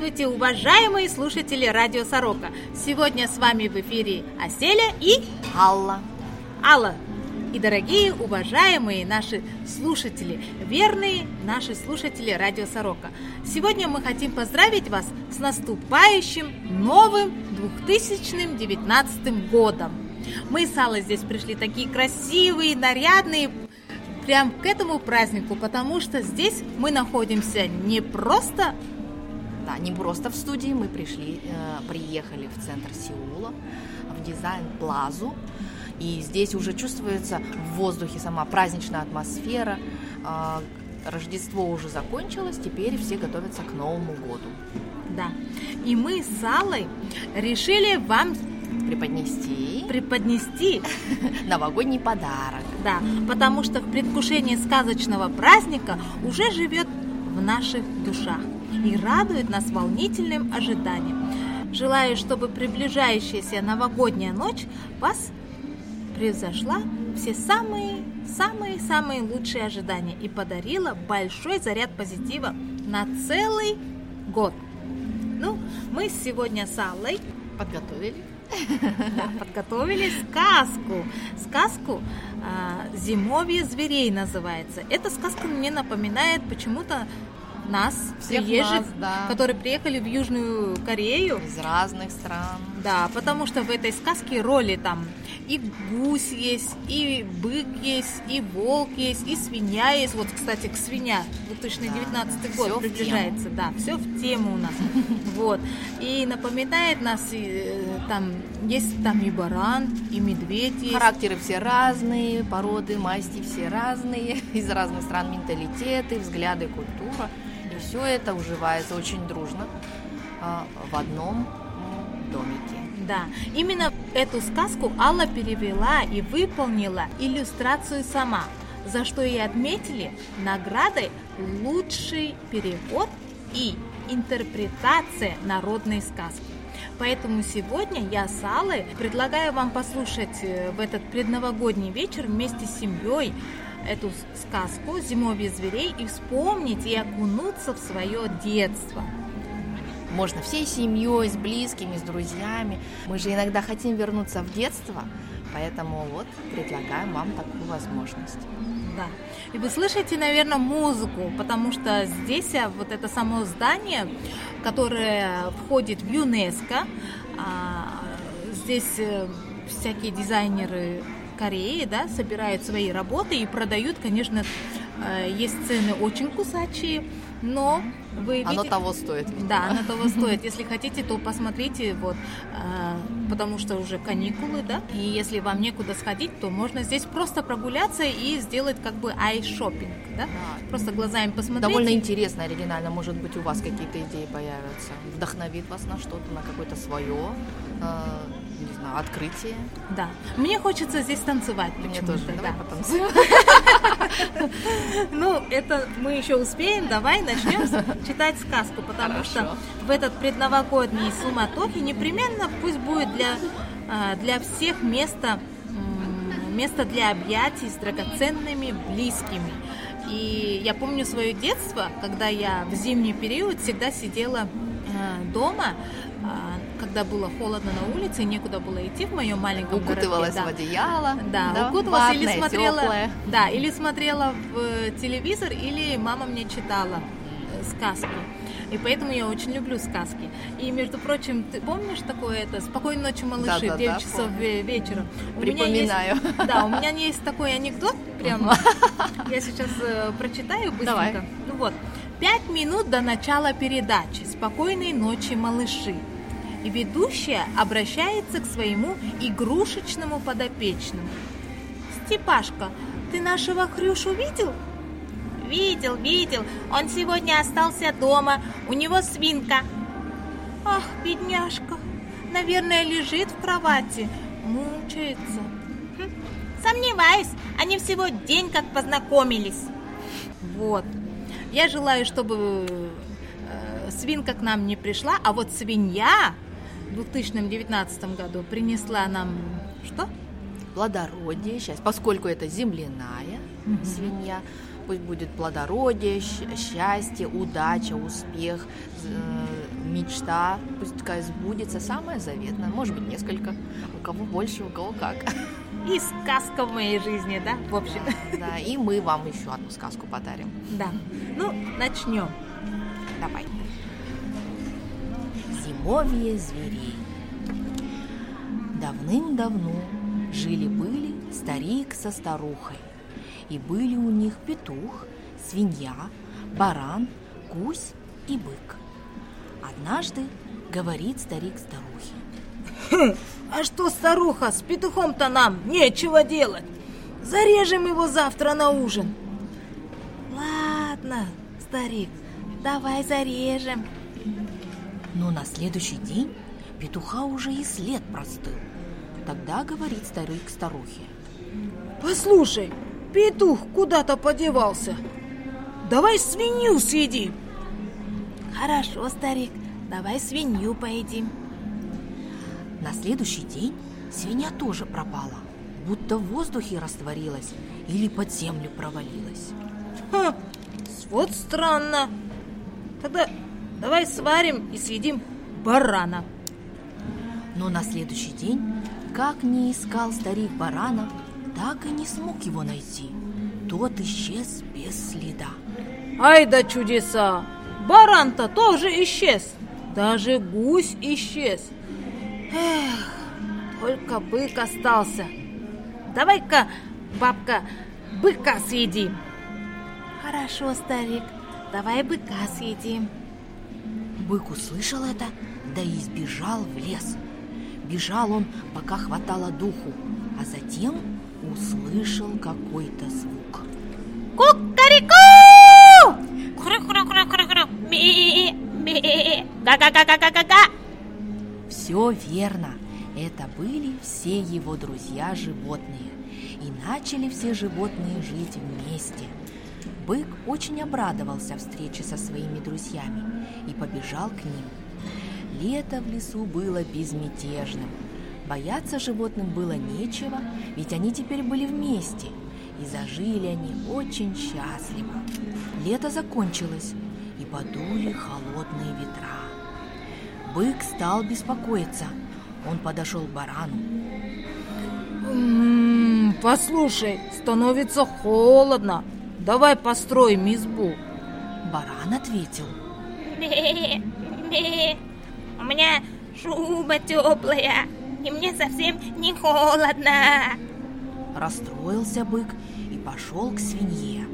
Здравствуйте, уважаемые слушатели Радио Сорока! Сегодня с вами в эфире Аселя и Алла. Алла. И дорогие, уважаемые наши слушатели, верные наши слушатели Радио Сорока. Сегодня мы хотим поздравить вас с наступающим новым 2019 годом. Мы с Аллой здесь пришли такие красивые, нарядные, прям к этому празднику, потому что здесь мы находимся не просто Да, не просто в студии, мы пришли, э, приехали в центр Сеула, в дизайн-плазу. И здесь уже чувствуется в воздухе сама праздничная атмосфера. Э, Рождество уже закончилось, теперь все готовятся к Новому году. Да. И мы с Аллой решили вам Преподнести преподнести, новогодний подарок. да, потому что в предвкушении сказочного праздника уже живет в наших душах и радует нас волнительным ожиданием. Желаю, чтобы приближающаяся новогодняя ночь вас превзошла все самые, самые, самые лучшие ожидания и подарила большой заряд позитива на целый год. Ну, мы сегодня с Аллой Подготовили? подготовили сказку. Сказку а, «Зимовье зверей» называется. Эта сказка мне напоминает почему-то нас, Всех приезжих, нас, да. которые приехали в Южную Корею. Из разных стран. Да, потому что в этой сказке роли там и гусь есть, и бык есть, и волк есть, и свинья есть. Вот, кстати, к свинья 2019 год всё в приближается. Да, все в тему у нас. Вот. И напоминает нас, э, там есть там и баран, и медведь есть. Характеры все разные, породы, масти все разные, из разных стран менталитеты, взгляды, культура. И все это уживается очень дружно а, в одном домике. Да, именно эту сказку Алла перевела и выполнила иллюстрацию сама, за что ей отметили наградой «Лучший перевод и интерпретация народной сказки». Поэтому сегодня я с Аллой предлагаю вам послушать э, в этот предновогодний вечер вместе с семьей эту сказку «Зимовье зверей» и вспомнить и окунуться в свое детство. Можно всей семьей, с близкими, с друзьями. Мы же иногда хотим вернуться в детство, поэтому вот предлагаем вам такую возможность. Да. И вы слышите, наверное, музыку, потому что здесь а, вот это само здание, которое входит в ЮНЕСКО, а, здесь э, всякие дизайнеры Кореи, да, собирают свои работы и продают, конечно, э, есть цены очень кусачие, но вы Оно видите- того стоит. видимо. да, оно того стоит. Если хотите, то посмотрите, вот, а, потому что уже каникулы, да, и если вам некуда сходить, то можно здесь просто прогуляться и сделать как бы ай-шоппинг, да, Да. просто глазами посмотреть. Довольно интересно, оригинально. Может быть, у вас какие-то идеи появятся. Вдохновит вас на что-то, на какое-то свое, э, не знаю, открытие. Да. Мне хочется здесь танцевать Мне тоже. Давай да. потанцуем. Ну, это мы еще успеем. Давай начнем читать сказку, потому Хорошо. что в этот предновогодний суматохи непременно пусть будет для, а, для всех место, место для объятий с драгоценными близкими. И я помню свое детство, когда я в зимний период всегда сидела а, дома, а, когда было холодно на улице, некуда было идти в моем маленьком Укутывалась городке, в да. одеяло. Да, укуталась или ватное, смотрела, тёплое. да, или смотрела в э, телевизор, или мама мне читала э, сказки. И поэтому я очень люблю сказки. И, между прочим, ты помнишь такое это «Спокойной ночи, малыши» Да-да-да, в 9 часов помню. ве- вечера? У меня Припоминаю. есть- да, у меня есть такой анекдот, прям я сейчас э, прочитаю быстренько. Давай. Ну вот. Пять минут до начала передачи «Спокойной ночи, малыши». Ведущая обращается к своему игрушечному подопечному. Степашка, ты нашего Хрюшу видел? Видел, видел. Он сегодня остался дома. У него свинка. Ах, бедняжка. Наверное, лежит в кровати. Мучается. Хм, Сомневаюсь. Они всего день как познакомились. Вот. Я желаю, чтобы э, свинка к нам не пришла, а вот свинья 2019 году принесла нам что? плодородие, счастье. Поскольку это земляная свинья, пусть будет плодородие, счастье, удача, успех, мечта, пусть такая сбудется, самая заветная, может быть, несколько, у кого больше, у кого как. И сказка в моей жизни, да, в общем. Да, да, и мы вам еще одну сказку подарим. Да, ну, начнем. Давай. Зимовье зверей. Давным-давно жили-были старик со старухой. И были у них петух, свинья, баран, гусь и бык. Однажды говорит старик старухе. Хм, а что, старуха, с петухом-то нам нечего делать. Зарежем его завтра на ужин. Ладно, старик, давай зарежем. Но на следующий день петуха уже и след простыл. Тогда говорит старик старухе. Послушай, петух куда-то подевался. Давай свинью съедим. Хорошо, старик, давай свинью поедим. На следующий день свинья тоже пропала, будто в воздухе растворилась или под землю провалилась. Ха, вот странно. Тогда давай сварим и съедим барана. Но на следующий день, как не искал старик барана, так и не смог его найти. Тот исчез без следа. Ай да чудеса! Баран-то тоже исчез. Даже гусь исчез. Эх, только бык остался. Давай-ка, бабка, быка съедим. Хорошо, старик, давай быка съедим. Бык услышал это, да и сбежал в лес. Бежал он, пока хватало духу, а затем услышал какой-то звук. Кукареку! Га-га-га-га-га-га! Все верно. Это были все его друзья-животные. И начали все животные жить вместе. Бык очень обрадовался встрече со своими друзьями и побежал к ним. Лето в лесу было безмятежным. Бояться животным было нечего, ведь они теперь были вместе, и зажили они очень счастливо. Лето закончилось, и подули холодные ветра. Бык стал беспокоиться. Он подошел к барану. М-м, послушай, становится холодно. Давай построим избу. Баран ответил. У меня шуба теплая, и мне совсем не холодно. Расстроился бык и пошел к свинье.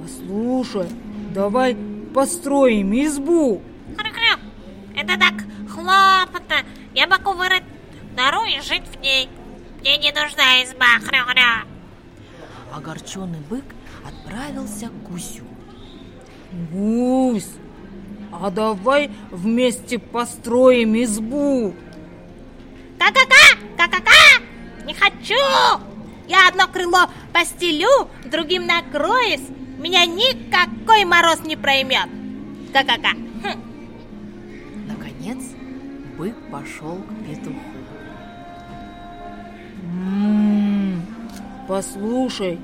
Послушай, давай построим избу. Это так хлопотно. Я могу вырыть нору и жить в ней. Мне не нужна изба. Хря-хря. Огорченный бык отправился к гусю. Гусь, а давай вместе построим избу. Ка-ка-ка! Ка-ка-ка! Не хочу! Я одно крыло постелю, другим накроюсь. Меня никакой мороз не проймет. Ка-ка-ка! Хм. Наконец, бык пошел к петуху. М-м, послушай,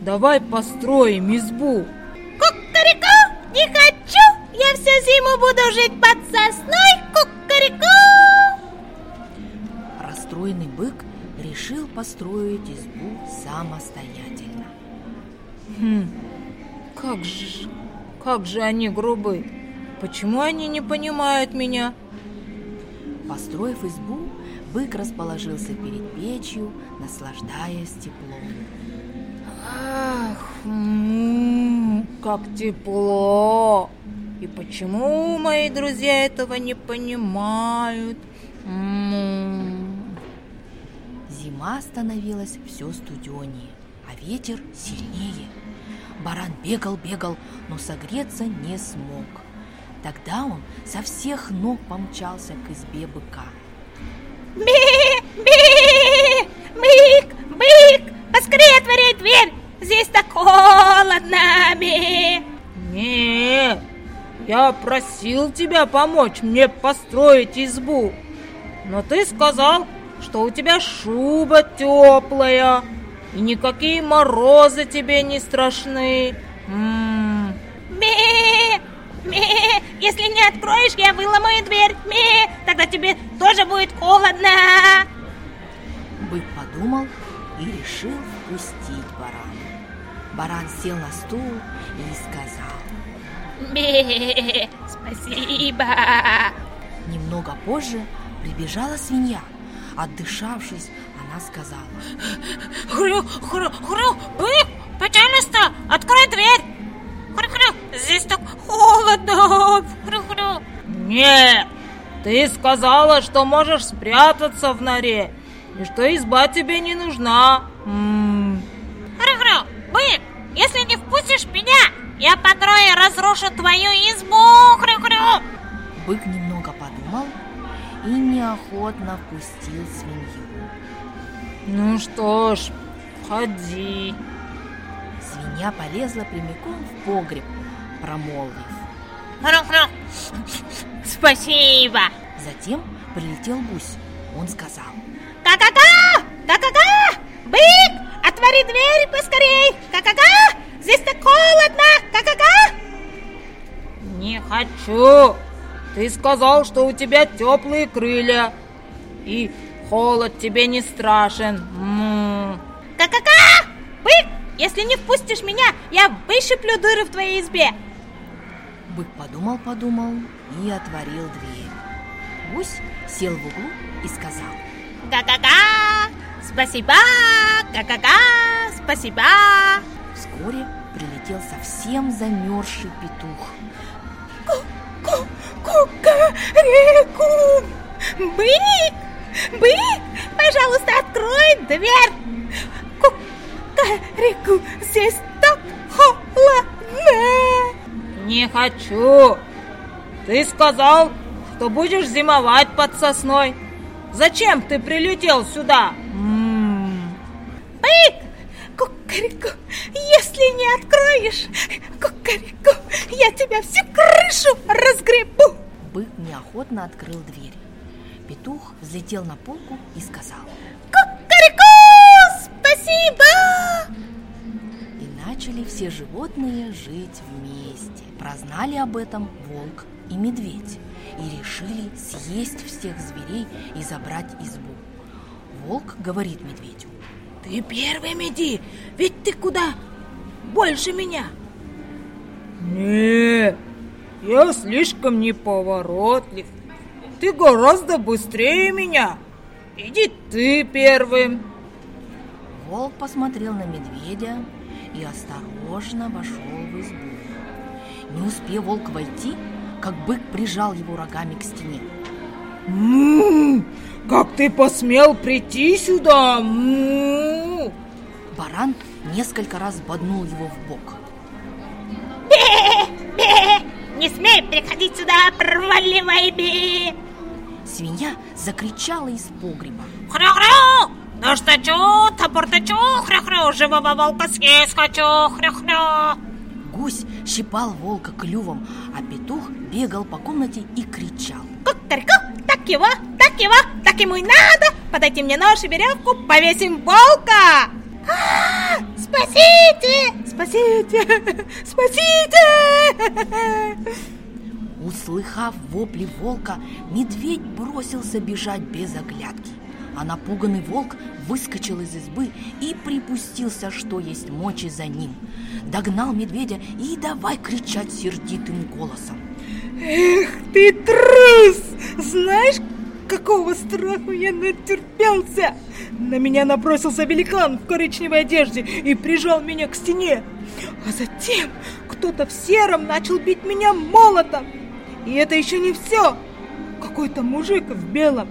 давай построим избу. Кукареку! Не хочу! Я всю зиму буду жить под сосной! Кукареку! Расстроенный бык решил построить избу самостоятельно. Хм, как же, как же они грубы. Почему они не понимают меня? Построив избу, бык расположился перед печью, наслаждаясь теплом. Ах, м-м, как тепло! И почему мои друзья этого не понимают? М-м. Зима становилась все студенее, а ветер сильнее. Баран бегал, бегал, но согреться не смог. Тогда он со всех ног помчался к избе быка. Би! Би! Бык! Бык! Поскорее отворяй дверь! Здесь так холодно! Би! Нет, я просил тебя помочь мне построить избу. Но ты сказал, что у тебя шуба теплая, и никакие морозы тебе не страшны. М-м. Ме, ме, если не откроешь, я выломаю дверь. Ме, тогда тебе тоже будет холодно. Бык подумал и решил впустить барана. Баран сел на стул и сказал. Спасибо. Немного позже прибежала свинья. Отдышавшись, она сказала. Хрю, хрю, хрю, бык, пожалуйста, открой дверь. Хрю, хрю, здесь так холодно. Хрю, хрю. Нет, ты сказала, что можешь спрятаться в норе, и что изба тебе не нужна. М-м. Хрю, хрю, бык, если не впустишь меня, я подрою разрушу твою избу. Хрю, хрю. Бык немного подумал и неохотно впустил свинью. Ну что ж, входи. Свинья полезла прямиком в погреб, промолвив. Хрю, хрю. Спасибо. Затем прилетел гусь. Он сказал. Ка-ка-ка! Ка-ка-ка! Бык, отвори дверь поскорей! Ка-ка-ка! Здесь так холодно! Ка-ка-ка! Не хочу. Ты сказал, что у тебя теплые крылья, и холод тебе не страшен. Ка-ка-ка! Бык, если не впустишь меня, я выщиплю дыры в твоей избе. Бык подумал-подумал и отворил дверь. Гусь сел в углу и сказал. Ка-ка-ка! Спасибо! Ка-ка-ка! Спасибо! Вскоре прилетел совсем замерзший петух. Ку-ка-реку! Бык! Бык! Пожалуйста, открой дверь! Ку-ка-реку! Здесь так холодно! Не хочу. Ты сказал, что будешь зимовать под сосной. Зачем ты прилетел сюда? М-м. Бык! Кукареку, если не откроешь, кукареку, я тебя всю крышу разгребу! Бык неохотно открыл дверь. Петух взлетел на полку и сказал. Кукареку! Спасибо! И начали все животные жить вместе. Прознали об этом волк и медведь и решили съесть всех зверей и забрать избу. Волк говорит медведю. Ты первым иди, ведь ты куда больше меня. Не, я слишком неповоротлив. Ты гораздо быстрее меня. Иди ты первым. Волк посмотрел на медведя и осторожно вошел в избу. Не успев волк войти, как бык прижал его рогами к стене. М-м, как ты посмел прийти сюда? М-м. Баран несколько раз боднул его в бок. Не смей приходить сюда, проваливай би! Свинья закричала из погреба. Хрю-хрю! Ну что чу, топор чу, хрю-хрю, живого волка съесть хочу, хрю-хрю! Гусь щипал волка клювом, а петух бегал по комнате и кричал. Кукареку, так его, так его, так ему и надо! Подайте мне нож и веревку, повесим волка! А, Спасите! Спасите! Спасите! Услыхав вопли волка, медведь бросился бежать без оглядки. А напуганный волк выскочил из избы и припустился, что есть мочи за ним. Догнал медведя и давай кричать сердитым голосом. Эх ты трус! Знаешь, какого страху я натерпелся? На меня набросился великан в коричневой одежде и прижал меня к стене. А затем кто-то в сером начал бить меня молотом. И это еще не все. Какой-то мужик в белом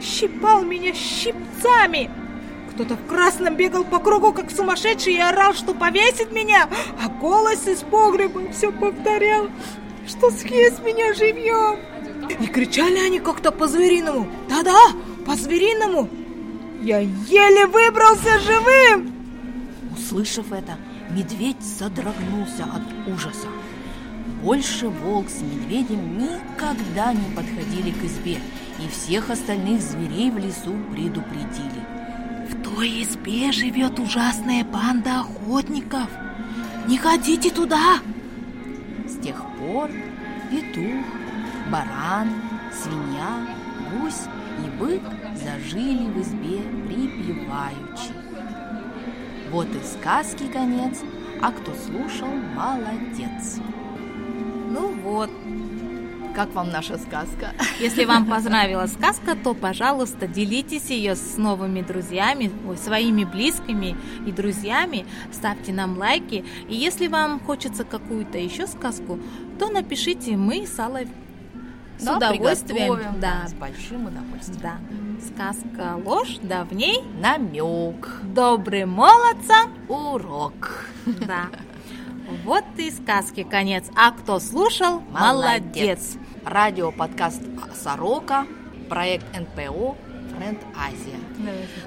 щипал меня щипцами. Кто-то в красном бегал по кругу, как сумасшедший, и орал, что повесит меня, а голос из погреба все повторял, что съест меня живьем. И кричали они как-то по-звериному. Да-да, по-звериному. Я еле выбрался живым. Услышав это, медведь содрогнулся от ужаса. Больше волк с медведем никогда не подходили к избе и всех остальных зверей в лесу предупредили. В той избе живет ужасная банда охотников. Не ходите туда! Пор петух, баран, свинья, гусь и бык зажили в избе припеваючи. Вот и сказки конец, а кто слушал, молодец. Ну вот, Как вам наша сказка? Если вам понравилась сказка, то, пожалуйста, делитесь ее с новыми друзьями, ой, своими близкими и друзьями, ставьте нам лайки. И если вам хочется какую-то еще сказку, то напишите мы с Аллой с Да, удовольствием. Да, с большим удовольствием. да. Сказка ложь, да в ней Намек, добрым молодцам. урок. Да. Вот и сказки конец. А кто слушал, молодец. Радио-подкаст «Сорока», проект НПО «Френд Азия».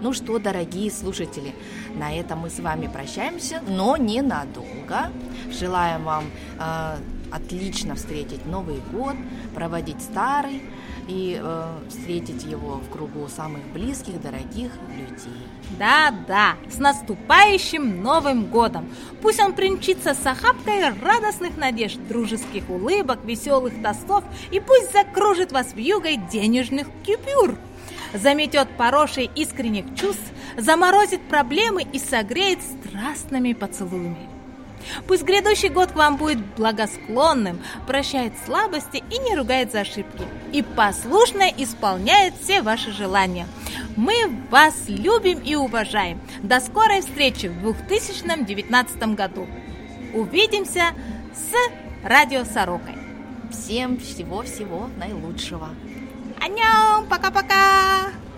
Ну что, дорогие слушатели, на этом мы с вами прощаемся, но ненадолго. Желаем вам э, отлично встретить Новый год, проводить старый и э, встретить его в кругу самых близких, дорогих людей. Да-да, с наступающим Новым годом! Пусть он примчится с охапкой радостных надежд, дружеских улыбок, веселых тостов, и пусть закружит вас вьюгой денежных купюр. Заметет порошей искренних чувств, заморозит проблемы и согреет страстными поцелуями. Пусть грядущий год к вам будет благосклонным, прощает слабости и не ругает за ошибки, и послушно исполняет все ваши желания. Мы вас любим и уважаем. До скорой встречи в 2019 году. Увидимся с Радио Сорокой. Всем всего-всего наилучшего. Аньяу, пока-пока!